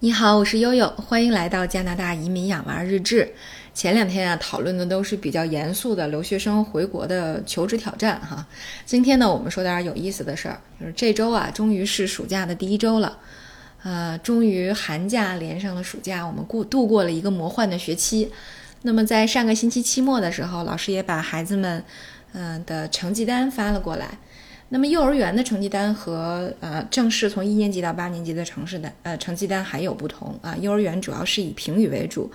你好，我是悠悠，欢迎来到加拿大移民养娃日志。前两天啊，讨论的都是比较严肃的留学生回国的求职挑战哈。今天呢，我们说点有意思的事儿，就是这周啊，终于是暑假的第一周了，呃，终于寒假连上了暑假，我们过度过了一个魔幻的学期。那么在上个星期期末的时候，老师也把孩子们嗯的成绩单发了过来。那么幼儿园的成绩单和呃正式从一年级到八年级的城市的呃成绩单还有不同啊。幼儿园主要是以评语为主。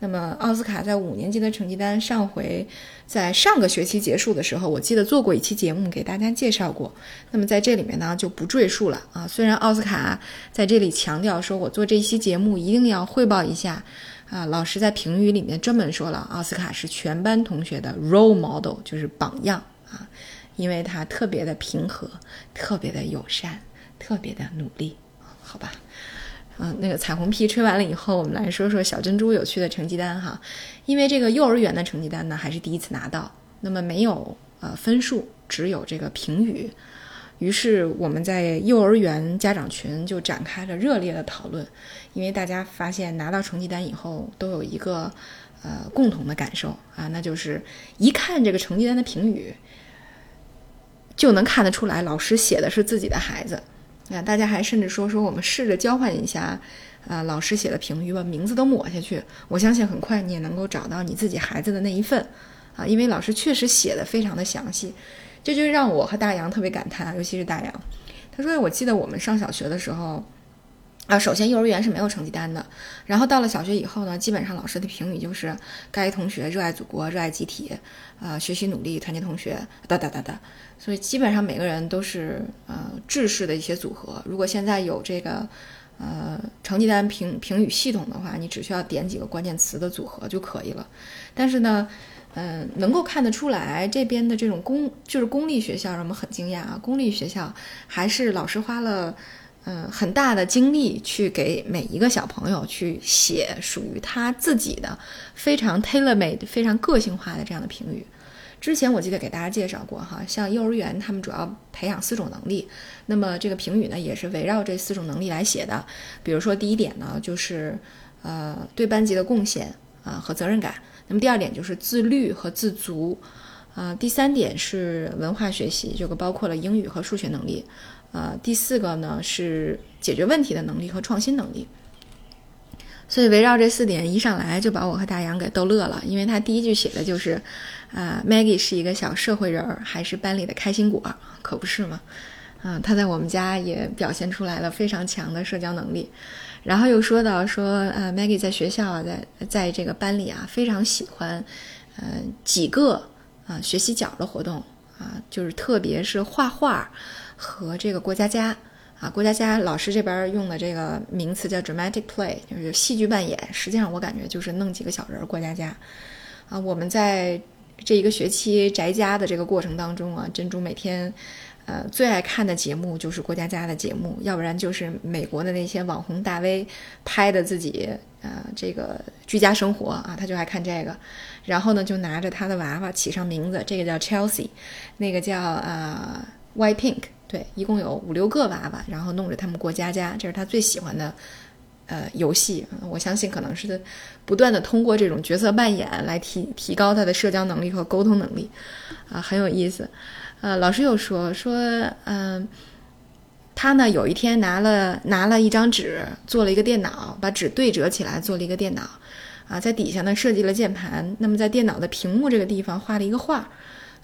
那么奥斯卡在五年级的成绩单，上回在上个学期结束的时候，我记得做过一期节目给大家介绍过。那么在这里面呢就不赘述了啊。虽然奥斯卡在这里强调说我做这期节目一定要汇报一下啊，老师在评语里面专门说了，奥斯卡是全班同学的 role model，就是榜样啊。因为他特别的平和，特别的友善，特别的努力，好吧？嗯，那个彩虹屁吹完了以后，我们来说说小珍珠有趣的成绩单哈。因为这个幼儿园的成绩单呢，还是第一次拿到，那么没有呃分数，只有这个评语。于是我们在幼儿园家长群就展开了热烈的讨论，因为大家发现拿到成绩单以后都有一个呃共同的感受啊，那就是一看这个成绩单的评语。就能看得出来，老师写的是自己的孩子。那，大家还甚至说说我们试着交换一下，啊，老师写的评语，把名字都抹下去。我相信很快你也能够找到你自己孩子的那一份，啊，因为老师确实写的非常的详细。这就让我和大洋特别感叹，尤其是大洋，他说：“我记得我们上小学的时候。”啊，首先幼儿园是没有成绩单的，然后到了小学以后呢，基本上老师的评语就是该同学热爱祖国、热爱集体，啊，学习努力、团结同学，哒哒哒哒。所以基本上每个人都是呃制式的一些组合。如果现在有这个呃成绩单评评语系统的话，你只需要点几个关键词的组合就可以了。但是呢，嗯，能够看得出来这边的这种公就是公立学校让我们很惊讶啊，公立学校还是老师花了。嗯，很大的精力去给每一个小朋友去写属于他自己的非常 tailor made、非常个性化的这样的评语。之前我记得给大家介绍过哈，像幼儿园他们主要培养四种能力，那么这个评语呢也是围绕这四种能力来写的。比如说第一点呢就是呃对班级的贡献啊和责任感，那么第二点就是自律和自足，啊第三点是文化学习，这个包括了英语和数学能力。呃，第四个呢是解决问题的能力和创新能力。所以围绕这四点一上来就把我和大洋给逗乐了，因为他第一句写的就是，啊，Maggie 是一个小社会人儿，还是班里的开心果，可不是吗？啊，他在我们家也表现出来了非常强的社交能力。然后又说到说，呃，Maggie 在学校在在这个班里啊，非常喜欢，呃，几个啊学习角的活动啊，就是特别是画画。和这个过家家啊，过家家老师这边用的这个名词叫 dramatic play，就是戏剧扮演。实际上我感觉就是弄几个小人儿过家家啊。我们在这一个学期宅家的这个过程当中啊，珍珠每天呃最爱看的节目就是过家家的节目，要不然就是美国的那些网红大 V 拍的自己呃这个居家生活啊，他就爱看这个。然后呢，就拿着他的娃娃起上名字，这个叫 Chelsea，那个叫啊 White Pink。对，一共有五六个娃娃，然后弄着他们过家家，这是他最喜欢的，呃，游戏。我相信可能是不断的通过这种角色扮演来提提高他的社交能力和沟通能力，啊，很有意思。呃，老师又说说，嗯，他呢有一天拿了拿了一张纸，做了一个电脑，把纸对折起来做了一个电脑，啊，在底下呢设计了键盘，那么在电脑的屏幕这个地方画了一个画。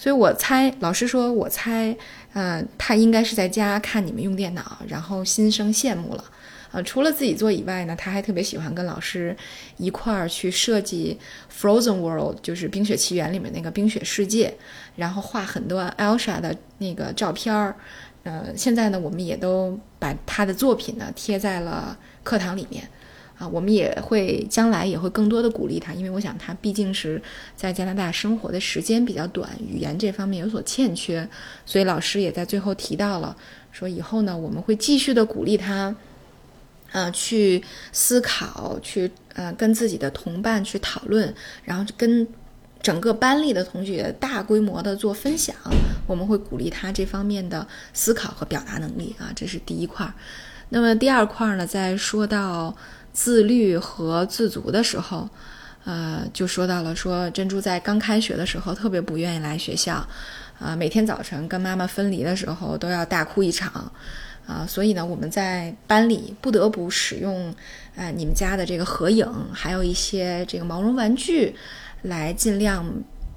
所以我猜，老师说，我猜，嗯，他应该是在家看你们用电脑，然后心生羡慕了，呃，除了自己做以外呢，他还特别喜欢跟老师一块儿去设计 Frozen World，就是《冰雪奇缘》里面那个冰雪世界，然后画很多 Elsa 的那个照片儿，呃，现在呢，我们也都把他的作品呢贴在了课堂里面。啊，我们也会将来也会更多的鼓励他，因为我想他毕竟是在加拿大生活的时间比较短，语言这方面有所欠缺，所以老师也在最后提到了，说以后呢我们会继续的鼓励他，呃，去思考，去呃跟自己的同伴去讨论，然后跟整个班里的同学大规模的做分享，我们会鼓励他这方面的思考和表达能力啊，这是第一块儿。那么第二块儿呢，在说到自律和自足的时候，呃，就说到了说珍珠在刚开学的时候特别不愿意来学校，啊，每天早晨跟妈妈分离的时候都要大哭一场，啊，所以呢，我们在班里不得不使用，呃，你们家的这个合影，还有一些这个毛绒玩具，来尽量。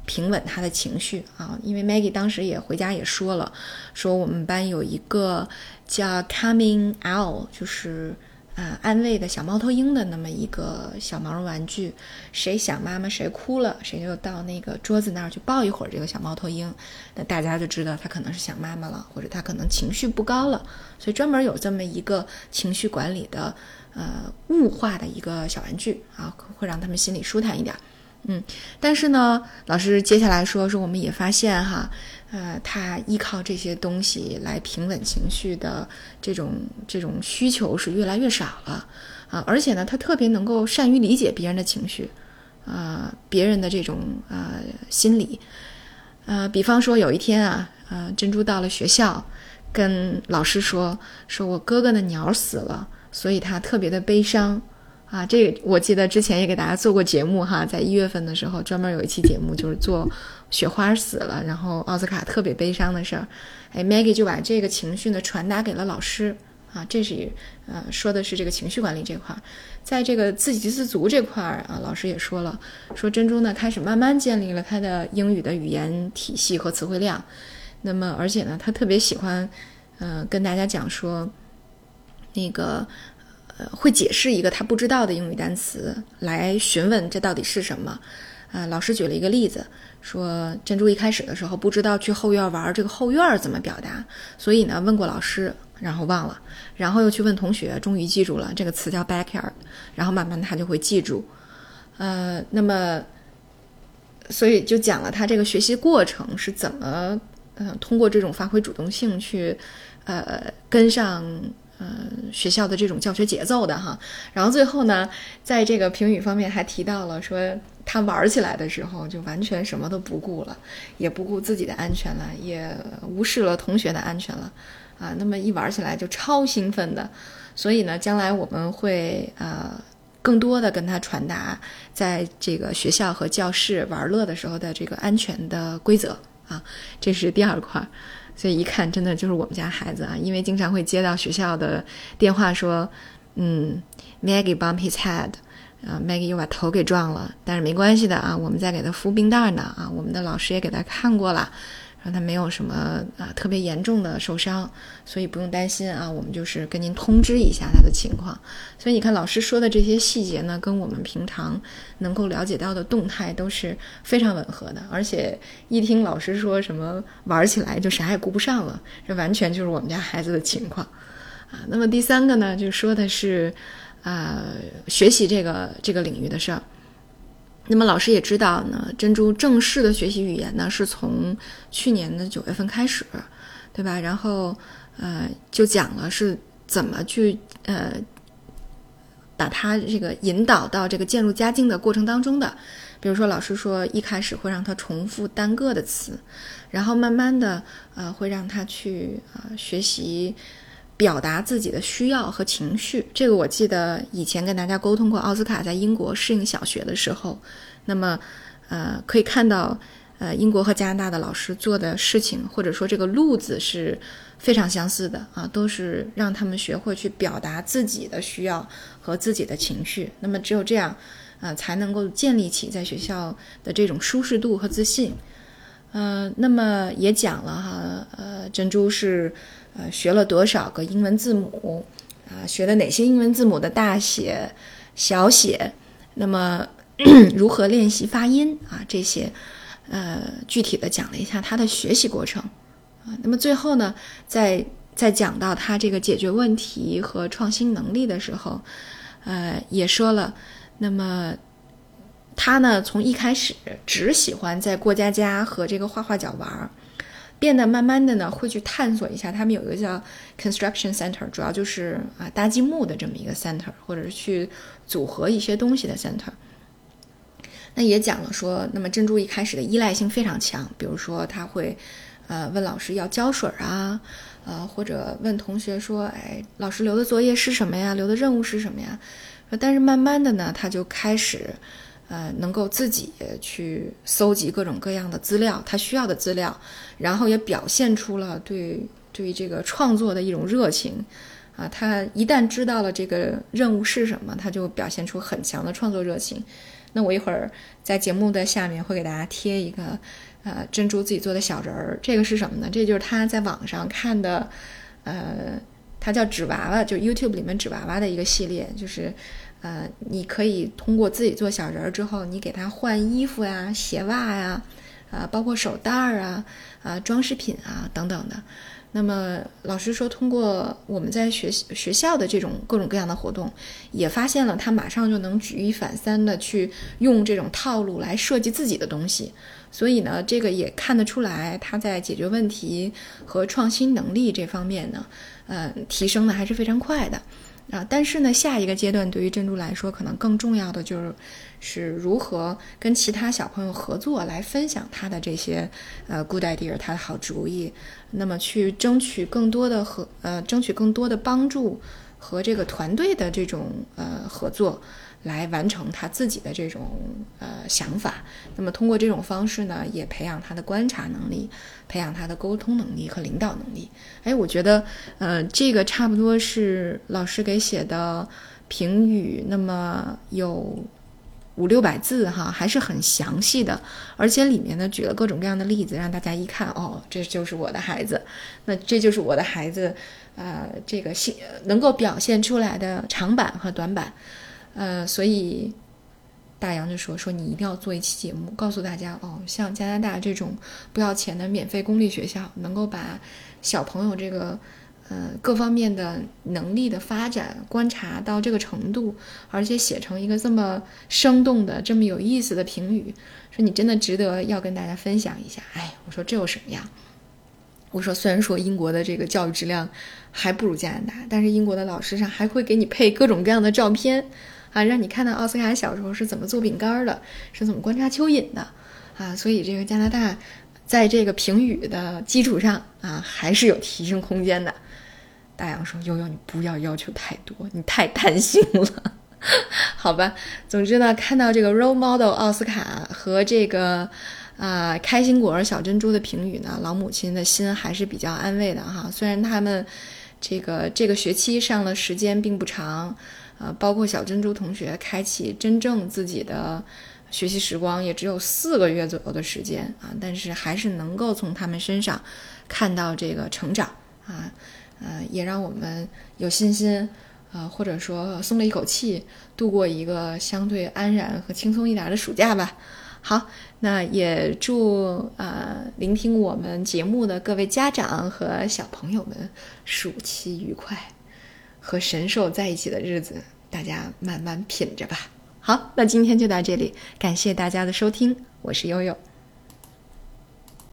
平稳他的情绪啊，因为 Maggie 当时也回家也说了，说我们班有一个叫 Coming Owl，就是啊安慰的小猫头鹰的那么一个小毛绒玩具，谁想妈妈谁哭了，谁就到那个桌子那儿去抱一会儿这个小猫头鹰，那大家就知道他可能是想妈妈了，或者他可能情绪不高了，所以专门有这么一个情绪管理的呃物化的一个小玩具啊，会让他们心里舒坦一点。嗯，但是呢，老师接下来说说，我们也发现哈，呃，他依靠这些东西来平稳情绪的这种这种需求是越来越少了啊，而且呢，他特别能够善于理解别人的情绪，啊，别人的这种呃心理，呃，比方说有一天啊，呃，珍珠到了学校，跟老师说，说我哥哥的鸟死了，所以他特别的悲伤。啊，这我记得之前也给大家做过节目哈，在一月份的时候专门有一期节目，就是做雪花死了，然后奥斯卡特别悲伤的事儿。哎，Maggie 就把这个情绪呢传达给了老师啊，这是呃说的是这个情绪管理这块儿，在这个自给自足这块儿啊，老师也说了，说珍珠呢开始慢慢建立了他的英语的语言体系和词汇量，那么而且呢，他特别喜欢呃跟大家讲说那个。呃，会解释一个他不知道的英语单词，来询问这到底是什么。呃，老师举了一个例子，说珍珠一开始的时候不知道去后院玩这个后院怎么表达，所以呢问过老师，然后忘了，然后又去问同学，终于记住了这个词叫 backyard，然后慢慢他就会记住。呃，那么，所以就讲了他这个学习过程是怎么，呃，通过这种发挥主动性去，呃，跟上。嗯，学校的这种教学节奏的哈，然后最后呢，在这个评语方面还提到了说，他玩起来的时候就完全什么都不顾了，也不顾自己的安全了，也无视了同学的安全了，啊，那么一玩起来就超兴奋的，所以呢，将来我们会呃更多的跟他传达，在这个学校和教室玩乐的时候的这个安全的规则啊，这是第二块。所以一看，真的就是我们家孩子啊，因为经常会接到学校的电话说，嗯，Maggie bump his head，啊，Maggie 又把头给撞了，但是没关系的啊，我们在给他敷冰袋呢啊，我们的老师也给他看过了。让他没有什么啊特别严重的受伤，所以不用担心啊。我们就是跟您通知一下他的情况。所以你看老师说的这些细节呢，跟我们平常能够了解到的动态都是非常吻合的。而且一听老师说什么玩起来就啥也顾不上了，这完全就是我们家孩子的情况啊。那么第三个呢，就说的是啊学习这个这个领域的事儿。那么老师也知道呢，珍珠正式的学习语言呢，是从去年的九月份开始，对吧？然后，呃，就讲了是怎么去呃，把它这个引导到这个渐入佳境的过程当中的。比如说，老师说一开始会让他重复单个的词，然后慢慢的呃，会让他去啊学习。表达自己的需要和情绪，这个我记得以前跟大家沟通过。奥斯卡在英国适应小学的时候，那么，呃，可以看到，呃，英国和加拿大的老师做的事情，或者说这个路子是非常相似的啊，都是让他们学会去表达自己的需要和自己的情绪。那么只有这样，呃，才能够建立起在学校的这种舒适度和自信。呃，那么也讲了哈，呃，珍珠是。呃，学了多少个英文字母？啊，学的哪些英文字母的大写、小写？那么 如何练习发音啊？这些，呃，具体的讲了一下他的学习过程。啊，那么最后呢，在在讲到他这个解决问题和创新能力的时候，呃，也说了，那么他呢，从一开始只喜欢在过家家和这个画画角玩儿。变得慢慢的呢，会去探索一下。他们有一个叫 construction center，主要就是啊搭积木的这么一个 center，或者是去组合一些东西的 center。那也讲了说，那么珍珠一开始的依赖性非常强，比如说他会呃，问老师要胶水啊，呃，或者问同学说，哎，老师留的作业是什么呀？留的任务是什么呀？但是慢慢的呢，他就开始，呃，能够自己去搜集各种各样的资料，他需要的资料，然后也表现出了对对这个创作的一种热情，啊，他一旦知道了这个任务是什么，他就表现出很强的创作热情。那我一会儿在节目的下面会给大家贴一个。呃，珍珠自己做的小人儿，这个是什么呢？这就是他在网上看的，呃，他叫纸娃娃，就 YouTube 里面纸娃娃的一个系列，就是，呃，你可以通过自己做小人儿之后，你给他换衣服呀、鞋袜呀，啊，包括手袋儿啊、啊装饰品啊等等的。那么老师说，通过我们在学学校的这种各种各样的活动，也发现了他马上就能举一反三的去用这种套路来设计自己的东西。所以呢，这个也看得出来，他在解决问题和创新能力这方面呢，呃，提升的还是非常快的啊。但是呢，下一个阶段对于珍珠来说，可能更重要的就是是如何跟其他小朋友合作，来分享他的这些呃 good idea，他的好主意，那么去争取更多的和呃，争取更多的帮助和这个团队的这种呃合作。来完成他自己的这种呃想法，那么通过这种方式呢，也培养他的观察能力，培养他的沟通能力和领导能力。哎，我觉得呃这个差不多是老师给写的评语，那么有五六百字哈，还是很详细的，而且里面呢举了各种各样的例子，让大家一看哦，这就是我的孩子，那这就是我的孩子，呃，这个性能够表现出来的长板和短板。呃，所以大洋就说说你一定要做一期节目，告诉大家哦，像加拿大这种不要钱的免费公立学校，能够把小朋友这个呃各方面的能力的发展观察到这个程度，而且写成一个这么生动的、这么有意思的评语，说你真的值得要跟大家分享一下。哎，我说这有什么呀？我说虽然说英国的这个教育质量还不如加拿大，但是英国的老师上还会给你配各种各样的照片。啊，让你看到奥斯卡小时候是怎么做饼干的，是怎么观察蚯蚓的，啊，所以这个加拿大，在这个评语的基础上啊，还是有提升空间的。大洋说：“悠悠，你不要要求太多，你太贪心了，好吧？总之呢，看到这个 role model 奥斯卡和这个啊开心果小珍珠的评语呢，老母亲的心还是比较安慰的哈。虽然他们这个这个学期上的时间并不长。”呃，包括小珍珠同学开启真正自己的学习时光，也只有四个月左右的时间啊，但是还是能够从他们身上看到这个成长啊，呃，也让我们有信心，呃，或者说松了一口气，度过一个相对安然和轻松一点的暑假吧。好，那也祝呃聆听我们节目的各位家长和小朋友们暑期愉快。和神兽在一起的日子，大家慢慢品着吧。好，那今天就到这里，感谢大家的收听，我是悠悠。